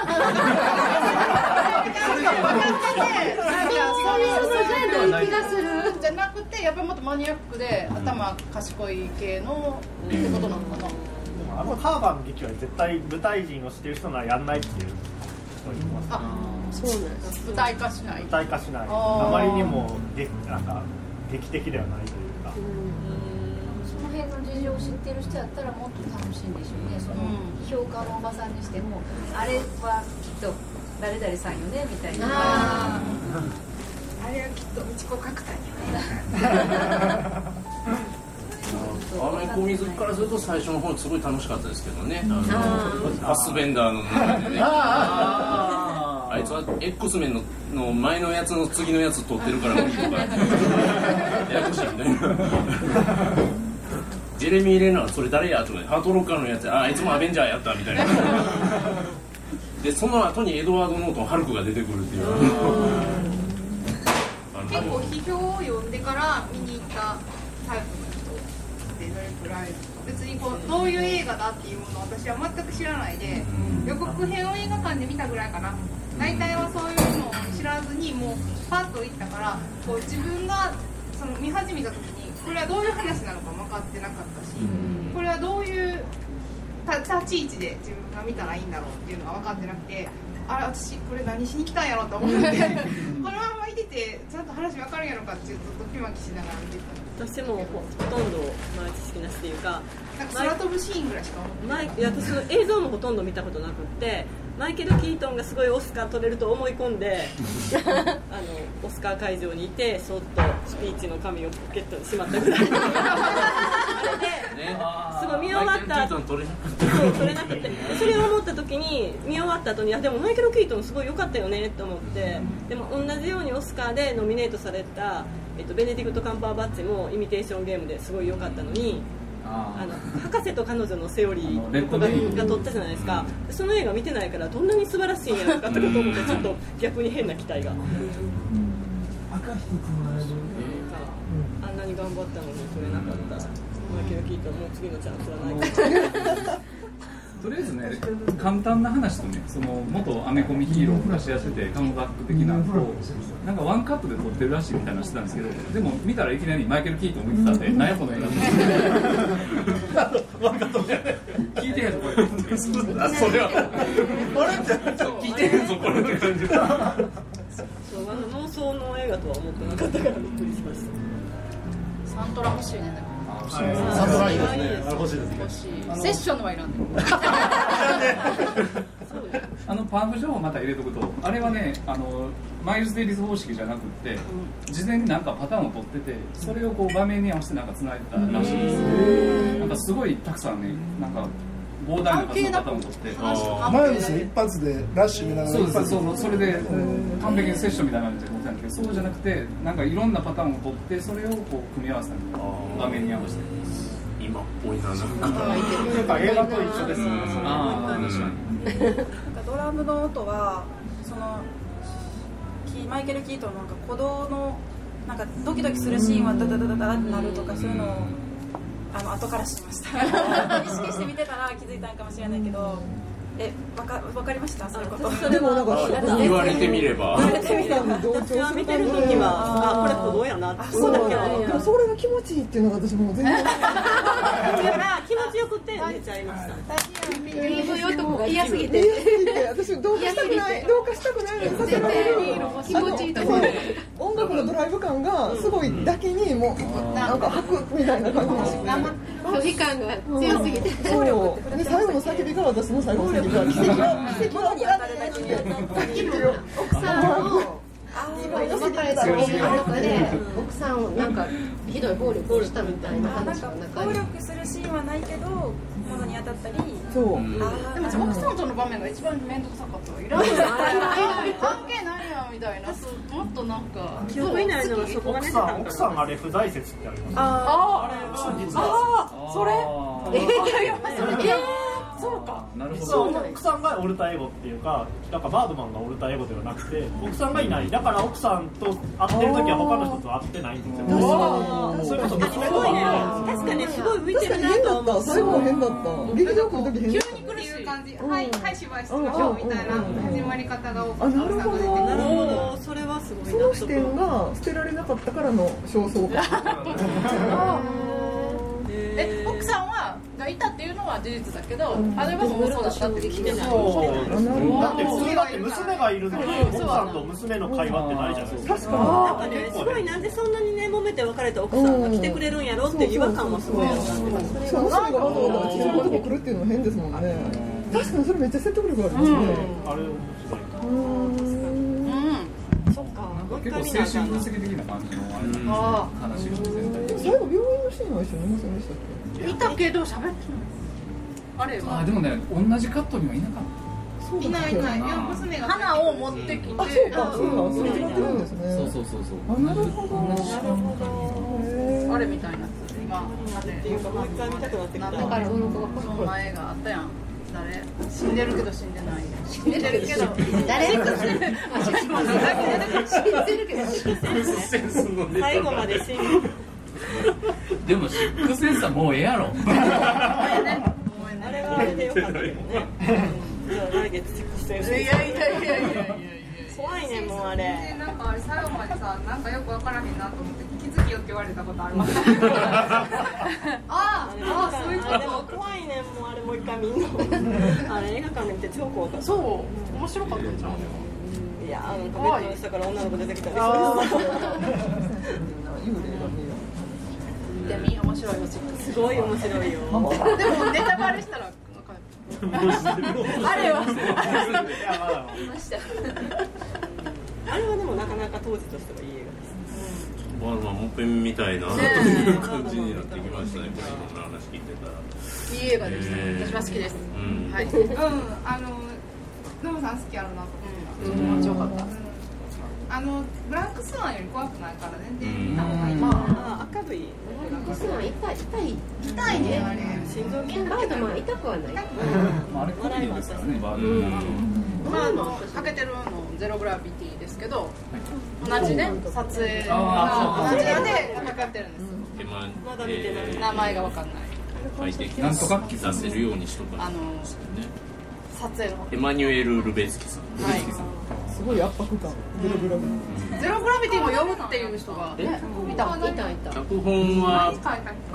ういう気がする。じゃなくてやっぱりもっとマニアックで頭賢い系のってことなのかな。あのカーバーの劇は絶対舞台人をしてる人ならやんないっていう人がいますあそうなんです舞台化しない。舞台化しない。あまりにも劇なんか劇的ではないというか。その辺の事情を知ってる人やったらもっと楽しいんでしょうね。その評価のおばさんにしてもあれはきっと誰々さんよねみたいな。ああれはきっと道子角田に。アメコミ好きからすると最初の方すごい楽しかったですけどね。あのファスベンダーの中でねあいつは X メンのの前のやつの次のやつ撮ってるから無理とか。ややこしいみたいなジェレミー・レナーそれ誰や？とか。ハートロッカーのやつああいつもアベンジャーやったみたいな。でその後にエドワード・ノートンハルクが出てくるっていう。結構批評を読んでから見に行ったタイプの人ってどれくらい別にこうどういう映画だっていうものを私は全く知らないで予告編を映画館で見たぐらいかな大体はそういうのを知らずにもうパッと行ったからこう自分がその見始めた時にこれはどういう話なのか分かってなかったしこれはどういうた立ち位置で自分が見たらいいんだろうっていうのが分かってなくてあれ私これ何しに来たんやろと思って このままいててちゃんと話分かるんやろかってずっとドキマキしながら見てた。私もほとんど、まあ、知識なしっていうかなんか空飛ぶシーンぐらいしか思ってマイいや私の映像もほとんど見たことなくってマイケル・キートンがすごいオスカー取れると思い込んであのオスカー会場にいてそっとスピーチの紙をポケットにしまったぐらい。あれですごい見終わった後取れなそう取れなくて。それを思った時に見終わった後にあでもマイケル・キートンすごい良かったよねと思ってでも同じようにオスカーでノミネートされた、えっと、ベネディクト・カンパーバッチもイミテーションゲームですごい良かったのにあの博士と彼女のセオリーレッドが撮ったじゃないですか、その映画見てないからどんなに素晴らしいんやろうかってことを思ってちょっと 逆に変な期待が、あんなに頑張ったのに撮れなかった。マイケル・キートンもう次のチャンスはない。かとりあえずね簡単な話とねその元アメコミヒーローを暮らしやすてカムバック的ななんかワンカットで撮ってるらしいみたいなのしてたんですけどでも見たらいきなりマイケル・キートン見てたんで何やこの映画ワンカットじゃない聞いてへんぞこれ。あ それは。あれって聞いてへんぞこれって感じ。そうワあの妄想の映画とは思ってなかったからびっくりしました。サントラ欲しいねサントラいいですね。欲しいですね。セッションのはいらんねあのパーム情報また入れとくとあれはねあのマイルス・デイリス方式じゃなくって、事前になんかパターンを取っててそれをこう場面に合わせてなんか繋いでたらしいですなんかすごいたくさんねなんか膨大な数のパターンを取ってマイルス一発でラッシュ見ながらそうですそうそうそれで完璧にセッションみたいな感じで撮ってたんです。けどそうじゃなくてなんかいろんなパターンを取ってそれをこう組み合わせたりとか。画面に合わせて今っぽいな。なんか映画と一緒ですね。ああ確かになんかドラムの音はそのキマイケル・キートンのなんか鼓動のなんかドキドキするシーンはダダダダダってなるとかそういうのをあの後から知りました。意識して見てたら気づいたんかもしれないけど。えわかわかりました？そういうこと。でもなんか言われてみれば言われてみれば。同調する見てる時はあこれやなってそうだけどでもそれが気持ちいいっていうのが私もう全然だから気持ちよくて寝ちゃいました嫌すぎて嫌すぎて私どうかしたくないどうかしたくないのにさせられる気持ちいいところで音楽のドライブ感がすごいだけにもうなんか吐くみたいな感じ拒否感が強すぎてそうで最後の叫びが私の最後の奇跡は奇跡奥さんをの中で奥さんをなんかひどい暴力をしたみたいな話の中暴に力するシーンはないけど物に当たったりそうでも奥さんとの場面が一番面倒くさかったいらない関係ないやんみたいなもっとなんか記憶にないのは。そこが奥さん奥さんあれ不在説ってありますあああはあそれええーそうか。なるほど。奥さんがオルタエゴっていうかなんかバードマンがオルタエゴではなくて奥さんがいない。だから奥さんと会ってる時は他の人と会ってないんですよ。それこそ娘とは確かにすごい向いてるな確かに変だと思うった最後変だった。劇場来る時変だったっていう感じ。はいはい芝居しましょうみたいな始まり方が多かったあなるほど。なるほどそれはすごいその視点が捨てられなかったからの焦燥感 え奥さんはがいたっていうのは事実だけどあれは妄想だったって聞いてない。そうだってど普通だ。って娘がいるのに奥さんと娘の会話ってないじゃないですか。確かなんかねす。ごいなんでそんなにね揉めて別れた奥さんが来てくれるんやろって違和感はすごいあったんでにそう娘がわざわざ地上のとこ来るっていうのも変ですもんね確かにそれめっちゃ説得力ありますねあれ面白いうん。そっか結構精神分析的な感じのあれなんですね。話が全体最後病院のシーンは一緒にいませんでしたっいたけど喋ってない。あれはあでもね同じカットにはいなかっけいないいない。いや娘が花を持ってきて。あそうかそうかそれ違ってるんですねたそうそうそう。そなるほど同じへーあれみたいなやつ今あれっていうかもう一回見たくなってきただからこの子がそんな映画あったやん。誰？死んでるけど死んでない。死んでるけど。誰？シックスセンス知ってるけど。センスのネタ最後まで死んで もシックセンスはもうええやろ。あれはあれでよかったけどねじゃあ来月出演するいやいやいやいやいや。怖いねもうあれ。でなんかあれ最後までさなんかよくわからへんなと思って気づきよって言われたことありますああそういうこあでも怖いねもうあれもう一回見んの。あれ映画館で見て超怖かったそう。面白かったんじゃんいやあのベッドの下から女の子出てきたり幽霊が見でみ面白い。よすごい面白いよ。でもネタバレしたらあれは。あれはでもなかなか当時としてはいい映画ですまあまあもっぺんみたいなという感じになってきましたね。これいろんな話聞いてたら。いい映画でしたえー私は好きです。うん。はい。うん。あのノブさん好きやろなと思って気持ちよかったあのブラックスワンより怖くないから全然見た方がいいあ明るい痛い痛い痛い。痛いねあれ心臓筋バードマン痛くはない。まああれコメディですからねバードマンまああのかけてるのゼログラビティですけど同じね撮影あ同じのでかかってるんです。でまだ見てないえ名前がわかんない。なんとか刻せるようにしとかあのね撮影のエマニュエル・ルベツキさん。はい。すごい圧迫感。ゼログラビゼログラビティも読むっていう人がえ？いた。痛い痛い脚本は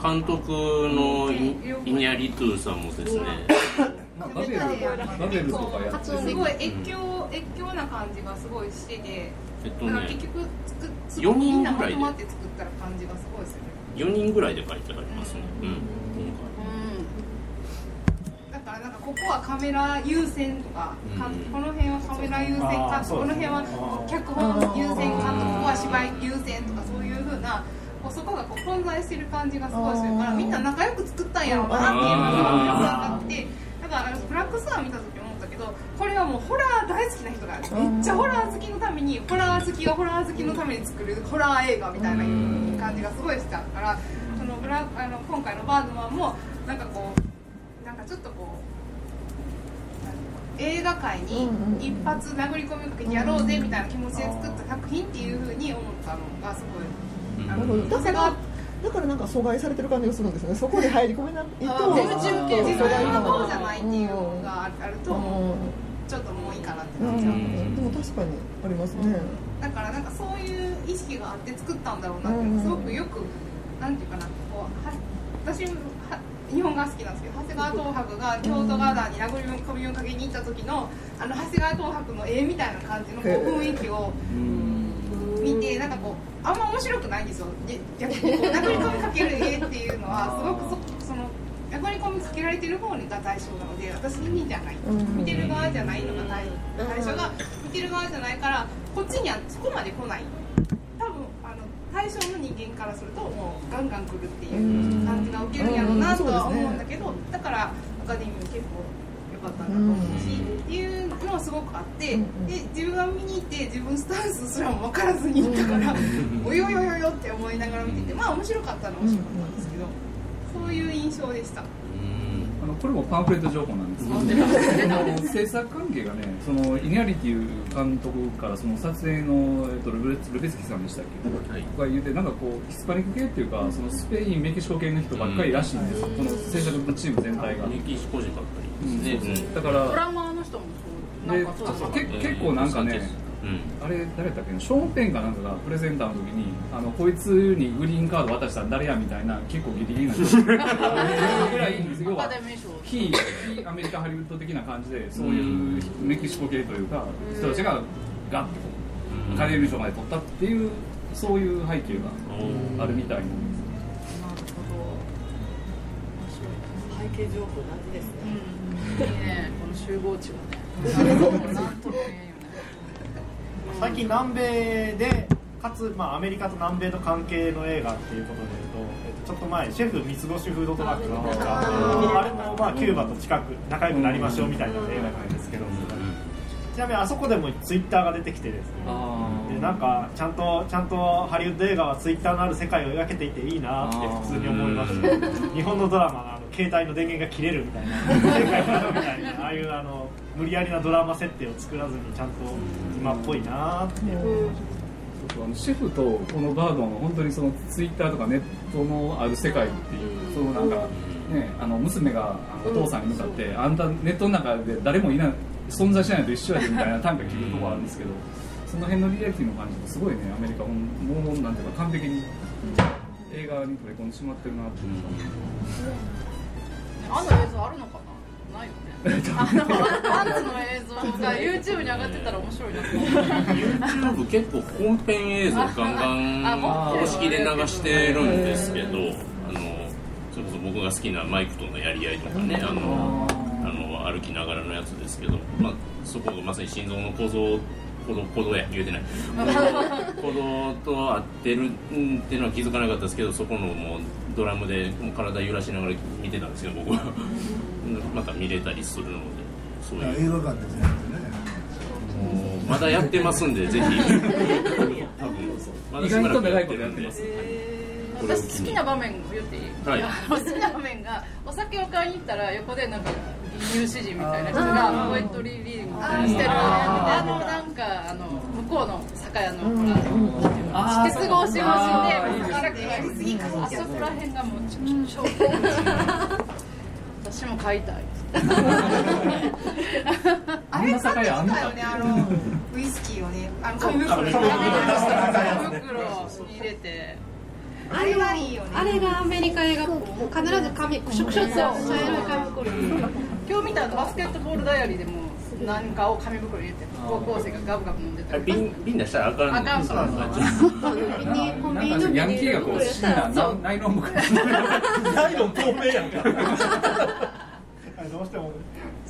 監督のイイニャリトゥーさんもですね。バベルバベルとかやってすごい越境越境な感じがすごいしててえっとね結局作4人ぐらいで。まとまって作ったら感じがすごいですよね。4人ぐらいで書いてありますね。うん、うんだからなんかここはカメラ優先とか、うん、この辺はカメラ優先かこの辺は脚本優先かここは芝居優先とかそういうふうなこうそこがこう混在してる感じがすごいするからみんな仲良く作ったんやろうなっていうのが分かってだからブラックスワン見た時思ったけどこれはもうホラー大好きな人がめっちゃホラー好きのためにホラー好きがホラー好きのために作るホラー映画みたいな感じがすごいしちゃうからそのブラあの今回のバードマンもなんかこうちょっとこう映画界に一発殴り込みかけてやろうぜみたいな気持ちで作った作品っていうふうに思ったのがすごい。なるほど。だからだからなんか阻害されてる感じがするんですよね。そこで入り込めないと自分がこうじゃないっていうのがあると、ちょっともういいかなってなっちゃう、でも確かにありますね。だからなんかそういう意識があって作ったんだろうなってすごくよくなんていうかなこうは私日本が好きなんですけど長谷川東博が京都ガーダーに殴り込みをかけに行った時のあの長谷川東博の絵みたいな感じのこう雰囲気を見てなんかこうあんま面白くないんですよ。逆にこう殴り込みかける絵っていうのはすごくそその殴り込みかけられてる方が対象なので私にじゃない。見てる側じゃないのが対象が見てる側じゃないからこっちにはそこまで来ない対象の人間からするともうガンガン来るっていう感じが受けるんやろうなとは思うんだけどだからアカデミー結構良かったんだと思うし、っていうのはすごくあって、で自分が見に行って自分スタンスすらも分からずに行ったからおよよよよって思いながら見ててまあ面白かったのは面白かったんですけどそういう印象でした。あのこれもパンフレット情報なんですけど制作関係がねそのイニャリティ監督からその撮影の、えっと、ルベルベスキさんでしたっけ、はい、が言うてなんかこうヒスパニック系っていうかそのスペインメキシコ系の人ばっかりらしいんです、この制作のチーム全体が。メキシコ人ばっかり、うん、だからドラマーの人もそう。で結構なんかねうん、あれ誰だっけ？ショーン・ペンかなんかがプレゼンターの時にあのこいつにグリーンカード渡したら誰やみたいな結構ギリギリな人 ぐらい要は非非アメリカハリウッド的な感じでそういうメキシコ系というか人たちがガッとアカデミー賞まで取ったっていうそういう背景があるみたいなんです。背景情報大事ですね。うん、いいね、この集合値はね。なんとも言え最近南米でかつ、まあ、アメリカと南米の関係の映画っていうことでいうと、えっと、ちょっと前シェフ三つ星フードトラックのあれもまあキューバと近く仲良くなりましょうみたいな映画なんですけど、ちなみにあそこでもツイッター。が出てきてですねでなんかちゃんとちゃんとハリウッド映画はツイッターのある世界を描けていていいなって普通に思いました。日本のドラマが携帯の電源が切れるみたいな。世界なみたいなああいうあの無理やりなドラマ設定を作らずにちゃんと今っぽいなって、あのシェフとこのバードンは本当にそのツイッターとかネットのある世界っていう、そのなんかねあの娘がお父さんに向かって、あんたネットの中で誰もいない存在しないと一緒やでみたいな短歌聞くとこあるんですけどその辺のリアリティの感じもすごいねアメリカももうなんていうか完璧に映画に取り込んでしまってるなっていう感じ、あの映像あるのかな？ないよね。あのパンツの映像が YouTube に上がってたら面白いな YouTube 結構本編映像ガンガン公式で流してるんですけどあのそれこそ僕が好きなマイクとのやり合いとかねあのあの歩きながらのやつですけど、まあ、そこがまさに心臓の構造鼓動鼓動や言うてない鼓動と合ってるっていうのは気づかなかったですけどそこのもうドラムでもう体揺らしながら見てたんですけど僕は。また見れたりするのでそういう。映画館ですねまだやってますんでぜひ。多分まだしばらくやってるんで。私好きな場面言っていい、はい、好きな場面がお酒を買いに行ったら横でなんか入試人みたいな人がポエトリーリーディングしてる。あのなんかあの向こうの酒屋のほら鉄格子越しであそこら辺がもう超私も買いたい。あれ買ってきたよねあのウイスキーをねあの紙袋に入れてあれはいいよねあれがアメリカ映画必ず紙クショクショって茶色い紙袋今日見たバスケットボールダイアリーでも何かを紙袋に入れて高校生がガブガブ飲んでた瓶瓶出したらあかん。あかんそう。そうなんかヤンキーがこう好きなナイロン袋 ナイロン透明やんか。どうしても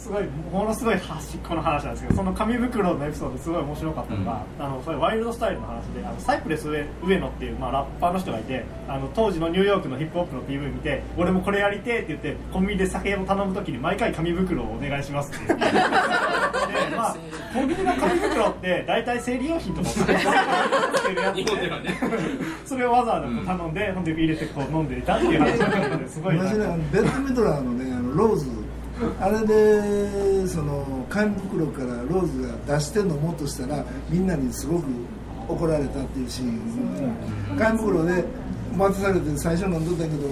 すごいものすごい端っこの話なんですけどその紙袋のエピソードすごい面白かったのが、うん、あのそれワイルドスタイルの話であのサイプレス上上野っていう、まあ、ラッパーの人がいてあの当時のニューヨークのヒップホップの PV 見て俺もこれやりてって言ってコンビニで酒を頼む時に毎回紙袋をお願いしますって で、まあ、コンビニの紙袋って大体生理用品とかそれをわざわざ頼んで、うん、ほんで入れてこう飲んでいたっていう話だったのですごいベッドメトラーのねあのローズあれでその紙袋からローズが出して飲もうとしたらみんなにすごく怒られたっていうシーン紙袋で待たされて最初飲んどったけど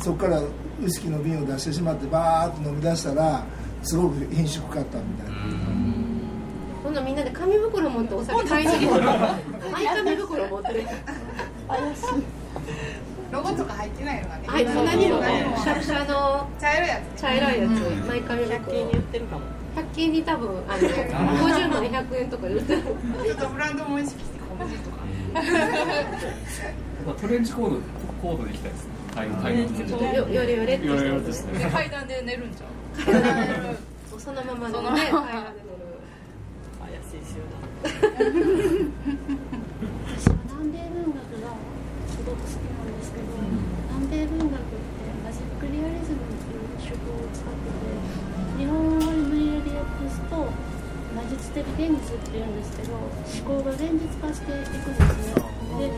そこからウイスキーの瓶を出してしまってバーッと飲み出したらすごく品種かったみたいな。今度みんなで紙袋持ってお酒買いに行こう。紙袋持って。怪しい。ロゴとか入ってないのがね。はい、何もね、シャクシャの茶色いやつ。茶色いやつ、毎回100均に売ってるかも。100均に多分あの50枚100円とかで売ってる。ちょっとブランドも意識して小文字とか。トレンチコードコードで行きたいですね。はいはい。よよれよれってよれよれですね。階段で寝るんじゃん。そのままのね階段で寝る。怪しい集団。私は南米文学がすごく好きなんですけど、南米文学ってマジックリアリズムっていう手法を使ってて日本語に無理やり訳すと魔術的現実っていうん。ですけど思考が現実化していくん。ですねで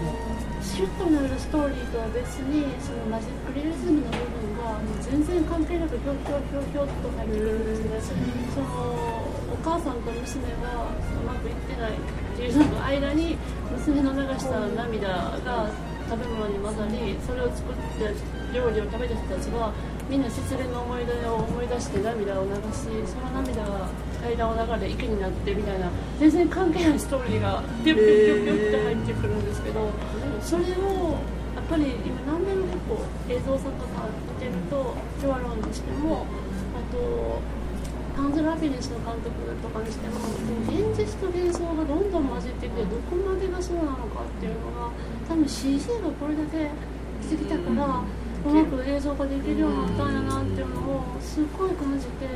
シュッとなるストーリーとは別にそのマジックリアリズムの部分がもう全然関係なくひょひょひょひょっと入ってくるん。ですねそのお母さん。と娘がうまくいってないっていうのの間に娘の流した涙が食べ物に混ざりそれを作って料理を食べた人たちがみんな失恋の思い出を思い出して涙を流しその涙が階段を流れ池になってみたいな全然関係ないストーリーがピュッピュッピュッピュッって入ってくるんですけどそれをやっぱり今何でも結構映像作家さん見てるとジョアロンにしてもあとパンズ・ラビリンスの監督とかにしても現実と幻想がどんどん混じってきてどこまでがそうなのかっていうのが多分 CG がこれだけ出てきたから。うまく映像ができるようになったんやなっていうのをすっごい感じて、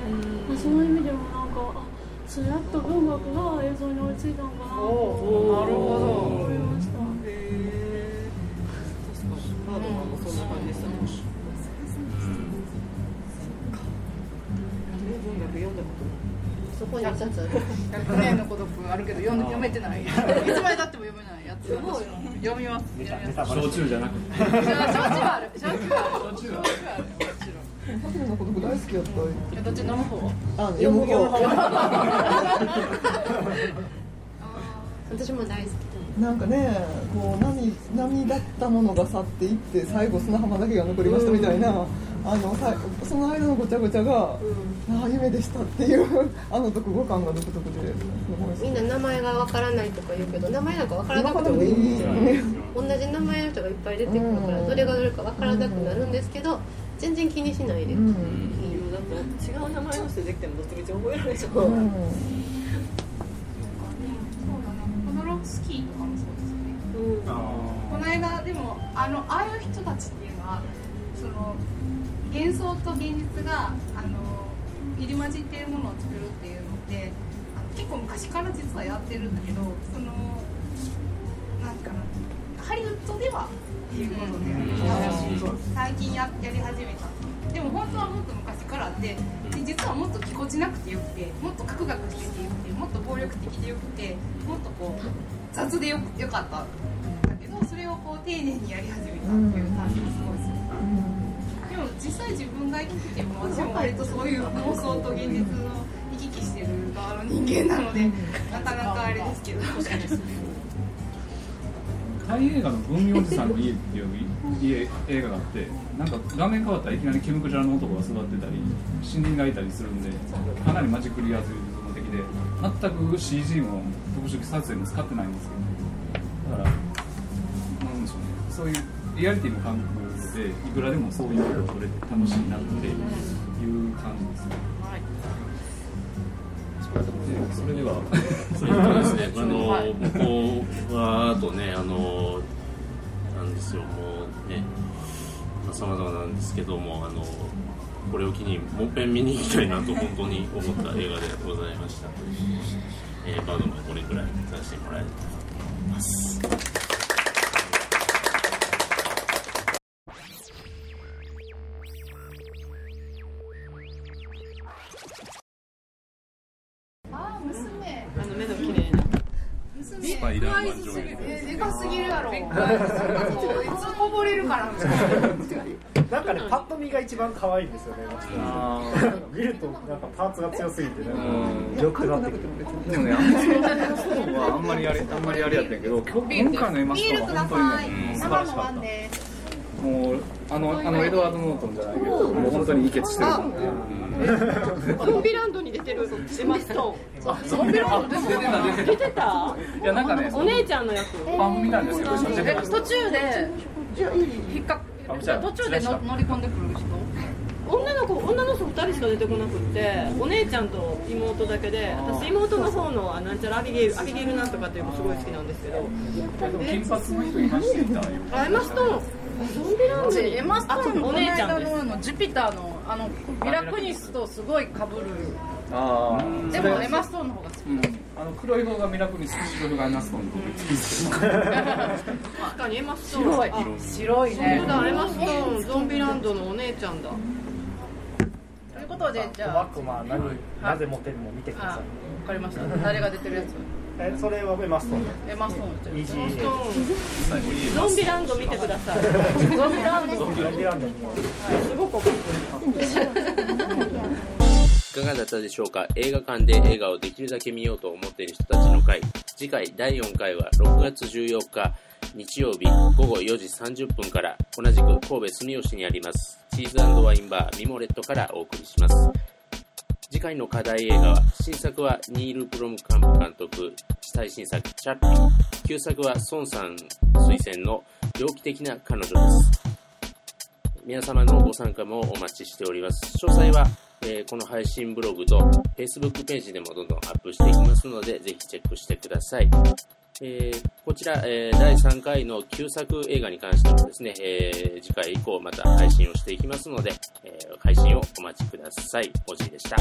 まあ、そういう意味でもなんかあそうやっと文学が映像に追いついたのかなとなるほど思いました。冊100年の孤独あるけど読んで読めてない。いつまでたっても読めないやつ読みます。読みます。焼酎じゃなくて。焼酎はある焼酎はある焼酎あるもちろん。ハの孤独大好きやったえどっち飲む方あ読む方。私も大好なんかねこう波波だったものが去っていって最後砂浜だけが残りましたみたいな、あのさその間のごちゃごちゃが、ああ夢でしたっていう あの独語感が独特で。みんな名前がわからないとか言うけど名前なんかわからなくてもいい。ん。ですよ同じ名前の人がいっぱい出てくるからどれがどれかわからなくなるんですけど全然気にしないで、うん、だって違う名前の人できてもどっちみち覚えられるでしょ、うん。そうだなホドロフスキーとかもそうですよね、うん、この間でもあのああいう人たちっていうのはその幻想と現実があの入り混じっているものを作るっていうのってあの結構昔から実はやってるんだけどそのなんかなハリウッドではっていうことで、最近ややり始めた。でも本当はもっと昔からあってで実はもっとぎこちなくてよくてもっとカクカクしててよくてもっと暴力的でよくてもっとこう雑でよよかったんだけどそれをこう丁寧にやり始めたっていう感じがすごい実際自分が生きてても私も割とそういう妄想と現実の行き来してる側の人間なのでなかなかあれですけど。タイ映画の文明おじさんの家っていう家映画があってなんか画面変わったらいきなりキムクジャラの男が育ってたり森林がいたりするんでかなりマジックリアズム的で全く CG も特殊撮影も使ってないんですけどだからなんでしょうね。そういうリアリティの感覚でいくらでもそういうのを撮れて楽しいなっていう感じですね。それでもそれではでですね。あの向こうはあとねあのなんですよもうねさまざ、まなんですけどもあのこれを機にもっぺん見に行きたいなと本当に思った映画でございました、えー、バードマンこれくらいさせてもらえたらと思いますなんかね、パッと見が一番可愛いんですよね。見ると、なんかパーツが強すぎて、ね、よくなってくる。でもね、あんまりあれ、あんまりあれやったけど、今回のエマストは本当にね、素晴らしかった。もうあのあのエドワード・ノートンじゃないけどもう本当にいいケツしてるゾンビランドに出てる。エマストーンゾンビランド出てた。出てた。いやなんかねお姉ちゃんの役。番組なんですけど途中で引っか途中で乗り込んでくる人？女の子女の人2人しか出てこなくってお姉ちゃんと妹だけで私妹の方のなんちゃらアビゲイルアビゲイルなんとかっていうのすごい好きなんですけど。金髪の人いましたよ。あエマストーンゾンビランドエマストーンのお姉ちゃんのジュピターのあのミラクニスとすごい被る。ああでもエマストーンの方が好き、うん、あの黒い方がミラクニス白い方がエマストーンの好きです確かにエマストーン白い白いね。そうだエマストーンゾンビランドのお姉ちゃんだ。ということでじゃあワクマ何、なぜモテるも見てください。わかりました。誰が出てるやつ？えそれはエマストーンエマストーンイージーゾンビランド見てください。ゾンビランド。ゾンビランドすごくいかがだったでしょうか？映画館で映画をできるだけ見ようと思っている人たちの会。次回第4回は6月14日日曜日午後4時30分から同じく神戸住吉にあります。チーズワインバーミモレットからお送りします次回の課題映画は、新作はニール・プロムカンプ監督、最新作、チャッピー。旧作は孫さん推薦の猟奇的な彼女です。皆様のご参加もお待ちしております。詳細は、えー、この配信ブログと Facebook ページでもどんどんアップしていきますので、ぜひチェックしてください。えー、こちら、えー、第3回の旧作映画に関してもですね、えー、次回以降また配信をしていきますので、え配信をお待ちください。おじいでした。